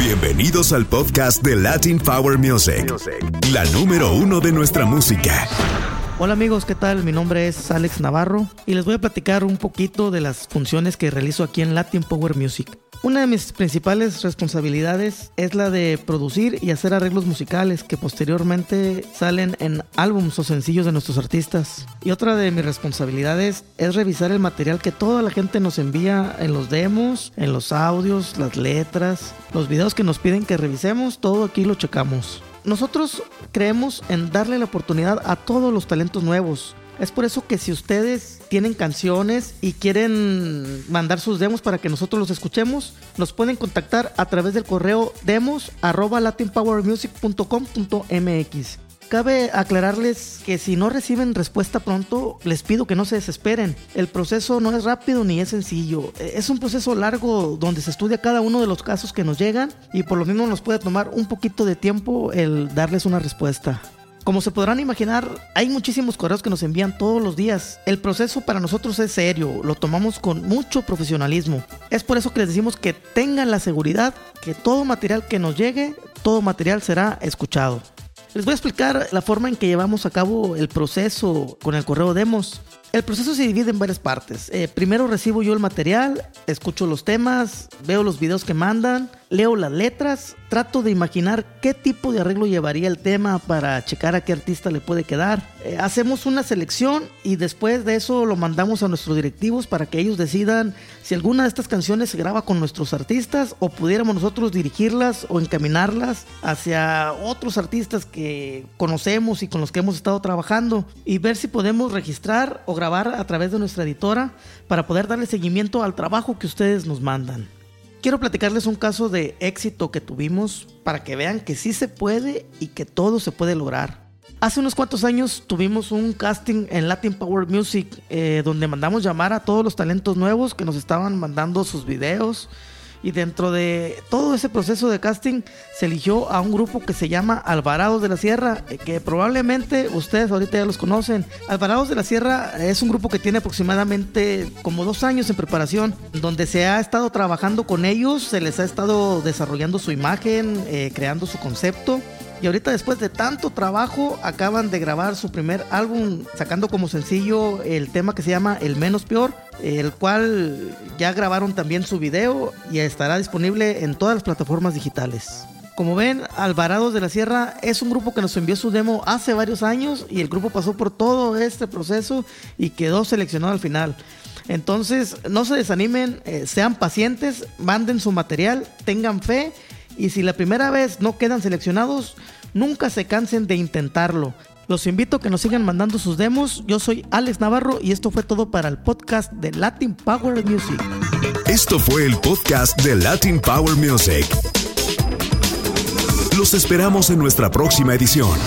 Bienvenidos al podcast de Latin Power Music, la número uno de nuestra música. Hola amigos, ¿qué tal? Mi nombre es Alex Navarro y les voy a platicar un poquito de las funciones que realizo aquí en Latin Power Music. Una de mis principales responsabilidades es la de producir y hacer arreglos musicales que posteriormente salen en álbums o sencillos de nuestros artistas. Y otra de mis responsabilidades es revisar el material que toda la gente nos envía en los demos, en los audios, las letras, los videos que nos piden que revisemos, todo aquí lo checamos. Nosotros creemos en darle la oportunidad a todos los talentos nuevos. Es por eso que si ustedes tienen canciones y quieren mandar sus demos para que nosotros los escuchemos, nos pueden contactar a través del correo demos latinpowermusic.com.mx. Cabe aclararles que si no reciben respuesta pronto, les pido que no se desesperen. El proceso no es rápido ni es sencillo. Es un proceso largo donde se estudia cada uno de los casos que nos llegan y por lo mismo nos puede tomar un poquito de tiempo el darles una respuesta. Como se podrán imaginar, hay muchísimos correos que nos envían todos los días. El proceso para nosotros es serio, lo tomamos con mucho profesionalismo. Es por eso que les decimos que tengan la seguridad que todo material que nos llegue, todo material será escuchado. Les voy a explicar la forma en que llevamos a cabo el proceso con el correo demos. El proceso se divide en varias partes. Eh, primero recibo yo el material, escucho los temas, veo los videos que mandan, leo las letras, trato de imaginar qué tipo de arreglo llevaría el tema para checar a qué artista le puede quedar. Eh, hacemos una selección y después de eso lo mandamos a nuestros directivos para que ellos decidan si alguna de estas canciones se graba con nuestros artistas o pudiéramos nosotros dirigirlas o encaminarlas hacia otros artistas que conocemos y con los que hemos estado trabajando y ver si podemos registrar o grabar a través de nuestra editora para poder darle seguimiento al trabajo que ustedes nos mandan quiero platicarles un caso de éxito que tuvimos para que vean que sí se puede y que todo se puede lograr. Hace unos cuantos años tuvimos un casting en Latin Power Music eh, donde mandamos llamar a todos los talentos nuevos que nos estaban mandando sus videos y dentro de todo ese proceso de casting se eligió a un grupo que se llama Alvarados de la Sierra, eh, que probablemente ustedes ahorita ya los conocen. Alvarados de la Sierra es un grupo que tiene aproximadamente como dos años en preparación, donde se ha estado trabajando con ellos, se les ha estado desarrollando su imagen, eh, creando su concepto. Y ahorita después de tanto trabajo acaban de grabar su primer álbum sacando como sencillo el tema que se llama El menos peor, el cual ya grabaron también su video y estará disponible en todas las plataformas digitales. Como ven, Alvarados de la Sierra es un grupo que nos envió su demo hace varios años y el grupo pasó por todo este proceso y quedó seleccionado al final. Entonces, no se desanimen, eh, sean pacientes, manden su material, tengan fe y si la primera vez no quedan seleccionados, nunca se cansen de intentarlo. Los invito a que nos sigan mandando sus demos. Yo soy Alex Navarro y esto fue todo para el podcast de Latin Power Music. Esto fue el podcast de Latin Power Music. Los esperamos en nuestra próxima edición.